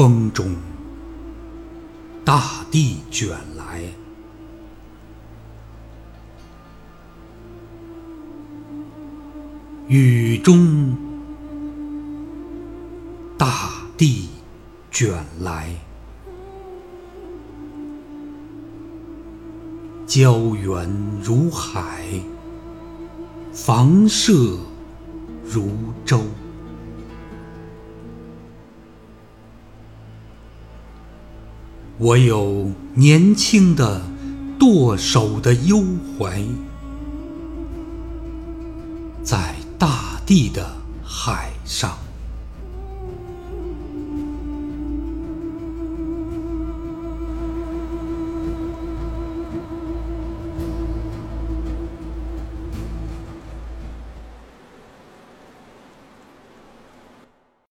风中，大地卷来；雨中，大地卷来。胶原如海，房舍如舟。我有年轻的剁手的忧怀，在大地的海上。